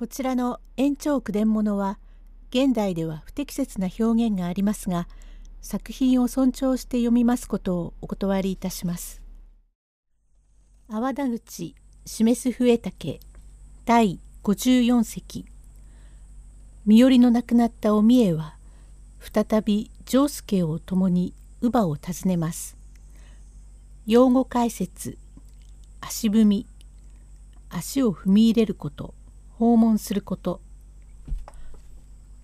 こちらの延長句伝物は現代では不適切な表現がありますが作品を尊重して読みますことをお断りいたします。泡田口示す笛竹第54席身寄りの亡くなったお三重は再び丈介を共に乳母を訪ねます。用語解説足踏み足を踏み入れること訪問すること。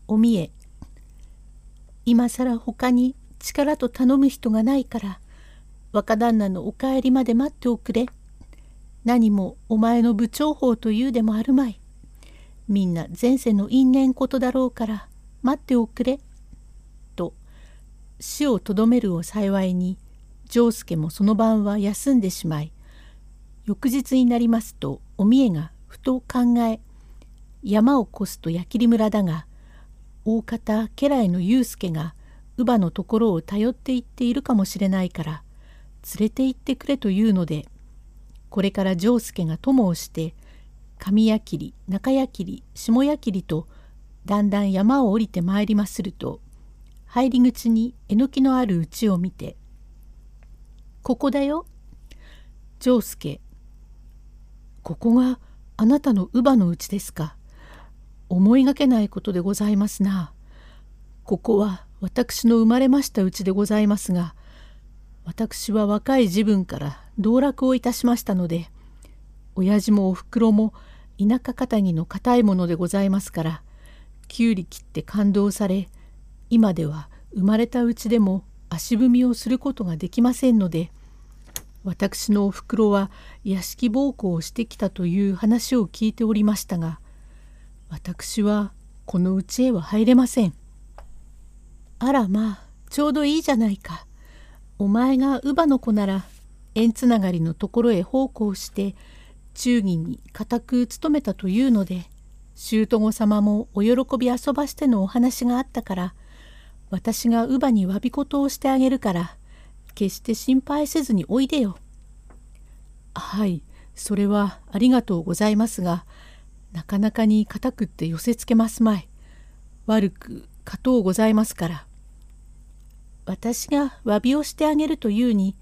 おみえ。今更他に力と頼む人がないから若旦那のお帰りまで待っておくれ。何もお前の部長法というでもあるまい。みんな前世の因縁ことだろうから待っておくれ。と死をとどめるを幸いに丈介もその晩は休んでしまい翌日になりますとお三重がふと考え山を越すと矢切村だが大方家来の祐介が乳母のところを頼っていっているかもしれないから連れて行ってくれというのでこれから丈介が友をして上矢切中矢切下矢切とだんだん山を降りてまいりますると入り口にえのきのある家を見て「ここだよ」丈介ここがあなたの乳母の家ですか。思いがけないことでございますな。ここは私の生まれましたうちでございますが、私は若い自分から道楽をいたしましたので、親父もおふくろも田舎かぎの固いものでございますから、きゅうり切って感動され、今では生まれたうちでも足踏みをすることができませんので、私のおふくろは屋敷奉公をしてきたという話を聞いておりましたが、私はこの家へは入れません。あらまあちょうどいいじゃないか。お前が乳母の子なら縁つながりのところへ奉公して忠義に固く務めたというので舅御様もお喜び遊ばしてのお話があったから私が乳母に詫び事をしてあげるから決して心配せずにおいでよ。はいそれはありがとうございますがなかなかに固くって寄せつけますまい。悪く勝とうございますから。私が詫びをしてあげるというに、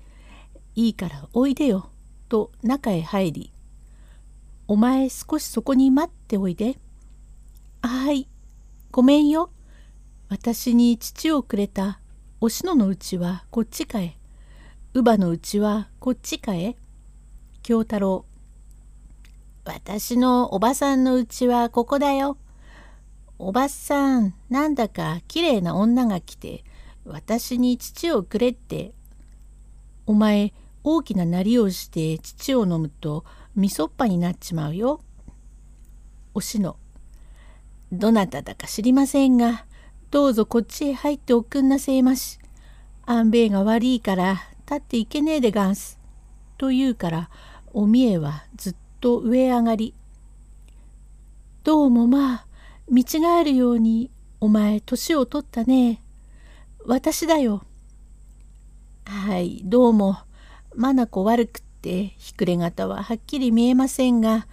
いいからおいでよ、と中へ入り、お前少しそこに待っておいで。はい、ごめんよ。私に父をくれたおしののうちはこっちかえ。乳母のうちはこっちかえ。京太郎。私のおばさんのうちはここだよ。おばさん、なんだかきれいな女が来て、私に乳をくれって。お前、大きななりをして乳を飲むと、みそっぱになっちまうよ。おしの。どなただか知りませんが、どうぞこっちへ入っておくんなせいまし。安兵衛が悪いから立っていけねえでがんす。と言うから、おみえはずっと上上がり「どうもまあ見違えるようにお前年を取ったね。私だよ」はいどうも。眼悪くってひくれ方ははっきり見えませんが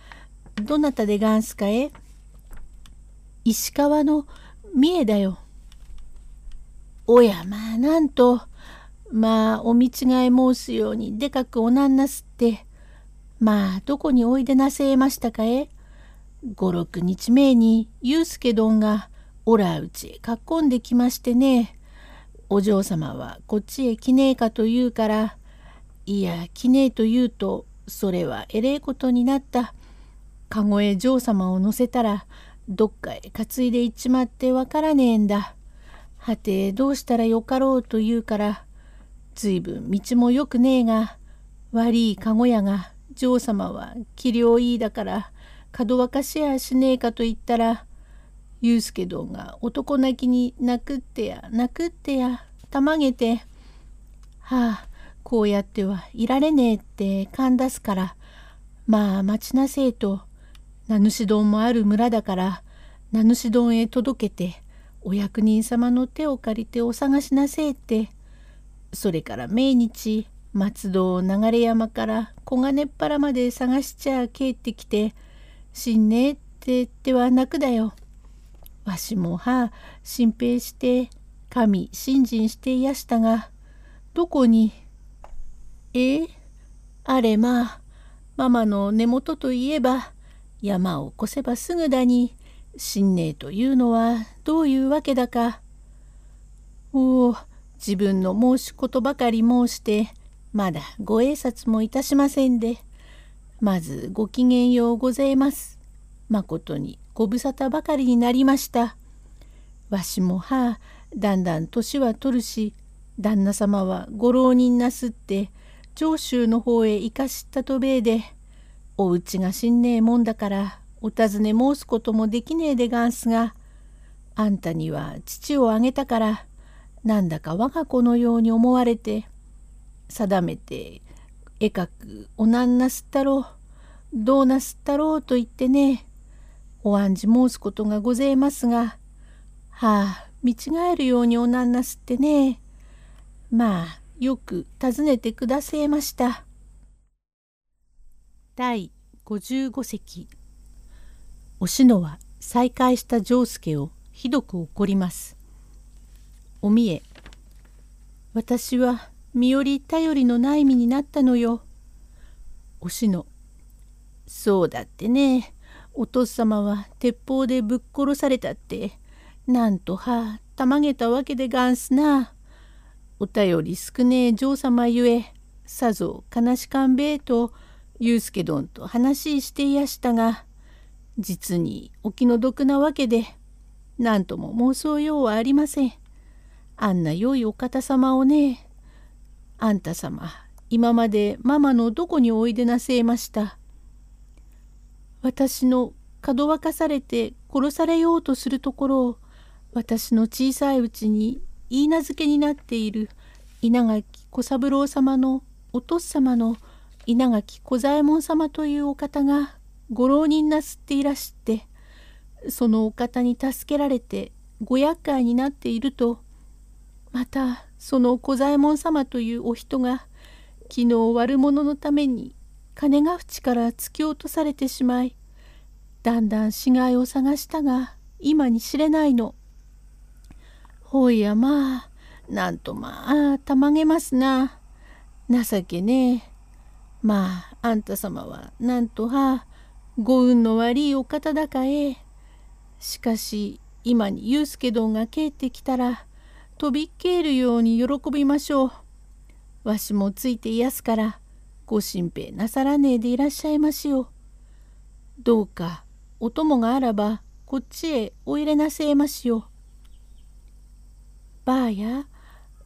どなたでがんすかえ？石川の三重だよ。おやまあなんと。まあお見違い申すようにでかくおなんなすって。まあどこにおいでなせえましたかえ？五六日前に祐介どんがおらうちへかっこんできましてね。お嬢様はこっちへ来ねえかと言うからいや来ねえと言うとそれはえれえことになった。籠へ嬢様を乗せたらどっかへ担いで行っちまってわからねえんだ。はてどうしたらよかろうと言うからずいぶん道もよくねえが悪い籠屋が嬢様は器量いいだからかどわかしやしねえかと言ったら祐介どんが男泣きに泣くってや泣くってやたまげてはあこうやってはいられねえって勘出すからまあ待ちなせえと名主丼もある村だから名主丼へ届けてお役人様の手を借りてお探しなせえってそれから命日松戸を流山から黄金っ腹まで探しちゃ帰ってきて死んねえってっては泣くだよ。わしもは心配して神信心していやしたがどこに？え？あれまあママの根元といえば山を越せばすぐだに信念というのはどういうわけだか。おお自分の申しことばかり申してまだご挨拶もいたしませんでまずごきげんようございます。まことにご無沙汰ばかりになりました。わしもはあだんだん年は取るし旦那様はご浪人なすって長州の方へ行かしったとべえでおうちがしんねえもんだからお尋ね申すこともできねえでがんすがあんたには父をあげたからなんだか我が子のように思われて定めて絵描く。おなんなすったろう。どうなすったろうと言ってね。お案じ申すことがございますが。はあ見違えるようにおなんなすってね。まあよく尋ねてくださいました。第55席。おしのは再会した丈介をひどく怒ります。おみえ私は身寄り頼りのない身になったのよ。おしのそうだってねお父様は鉄砲でぶっ殺されたってなんとはたまげたわけでがんすな。お便り少ねえ嬢様ゆえさぞ悲しかんべえと祐介どんと話していやしたが実にお気の毒なわけで何とも妄想ようはありません。あんな良いお方様をねあんた様今までママのどこにおいでなせえました。私のかどわかされて殺されようとするところを私の小さいうちに言い名付けになっている稲垣小三郎様のお父様の稲垣小左衛門様というお方がご浪人なすっていらしてそのお方に助けられてご厄介になっているとまたその小左衛門様というお人が昨日悪者のために金が淵から突き落とされてしまいだんだん死骸を探したが今に知れないの。ほいやまあなんとまあたまげますな。情けねえ。まああんた様はなんとはご運の悪いお方だかえ。しかし今に祐介どんが帰ってきたらとびっけえるように喜びましょう。わしもついていやすからご心配なさらねえでいらっしゃいましよ。どうかお供があらばこっちへお入れなせえましよ。ばあや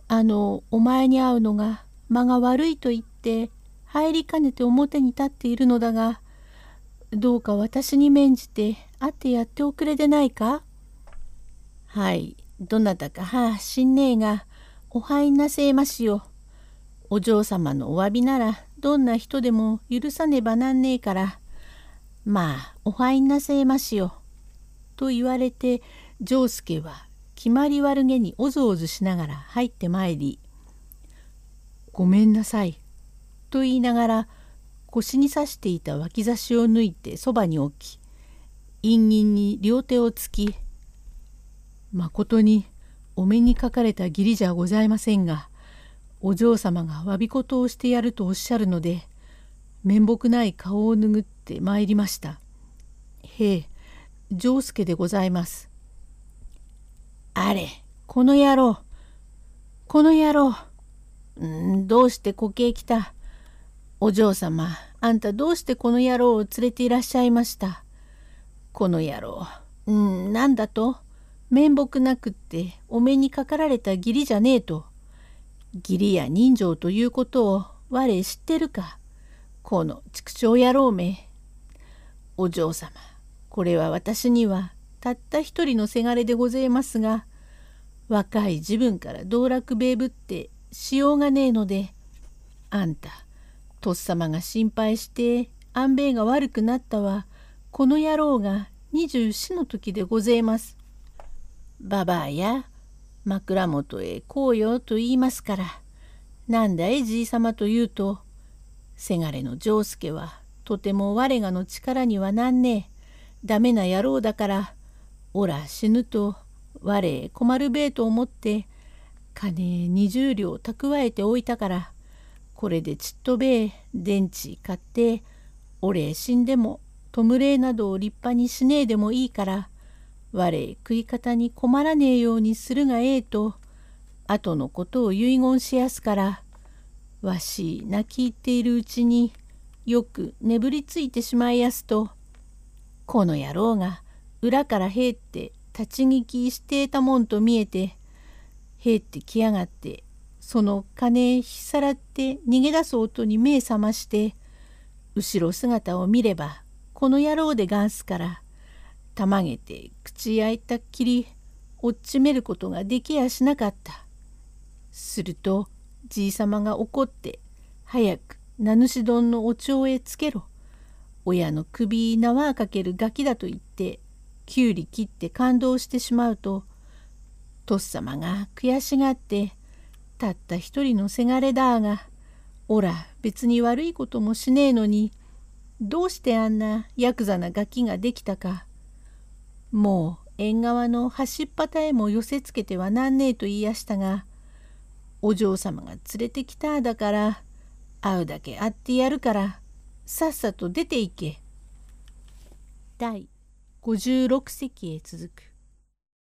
あのお前に会うのが間が悪いと言って入りかねて表に立っているのだがどうか私に免じて会ってやっておくれでないか？はいどなたかはあしんねえがお入んなせえましよ。お嬢様のお詫びならどんな人でも許さねばなんねえからまあお入んなせえましよ。と言われて丈介は決まり悪げにおずおずしながら入ってまいり「ごめんなさい」と言いながら腰に刺していた脇差しを抜いてそばに置き陰銀に両手をつきまことにお目にかかれた義理じゃございませんがお嬢様が詫び事をしてやるとおっしゃるので面目ない顔を拭って参りました。へえ丈介でございます。あれこの野郎。この野郎。んどうしてこけ来た。お嬢様あんたどうしてこの野郎を連れていらっしゃいました。この野郎。うんなんだと？面目なくってお目にかかられた義理じゃねえと。義理や人情ということを我知ってるか。この畜生野郎め。お嬢様、これは私にはたった一人のせがれでございますが、若い自分から道楽べえぶってしようがねえので、あんた、とっさまが心配して安兵衛が悪くなったは、この野郎が二十四の時でございます。ばばあや枕元へこうよと言いますからなんだいじいさまと言うとせがれの丈介はとても我がの力にはなんねえ。ダメな野郎だからおら死ぬと我へ困るべえと思って金20両蓄えておいたからこれでちっとべえ電池買って俺死んでも弔いなどを立派にしねえでもいいから我食い方に困らねえようにするがええと後のことを遺言しやすからわし泣き入っているうちによく眠りついてしまいやすとこの野郎が裏から入って立ち聞きしていたもんと見えて入ってきやがってその金引きさらって逃げ出す音に目覚まして後ろ姿を見ればこの野郎でがんすからたまげて口開いたっきり落ちめることができやしなかった。するとじいさまが怒って早く名主丼のお蝶へつけろ。親の首縄かけるガキだと言ってきゅうり切って感動してしまうととっさまが悔しがってたった一人のせがれだがおら別に悪いこともしねえのにどうしてあんなヤクザなガキができたかもう縁側の端っ端へも寄せつけてはなんねえと言いやしたがお嬢様が連れてきただから会うだけ会ってやるからさっさと出ていけ。第56席へ続く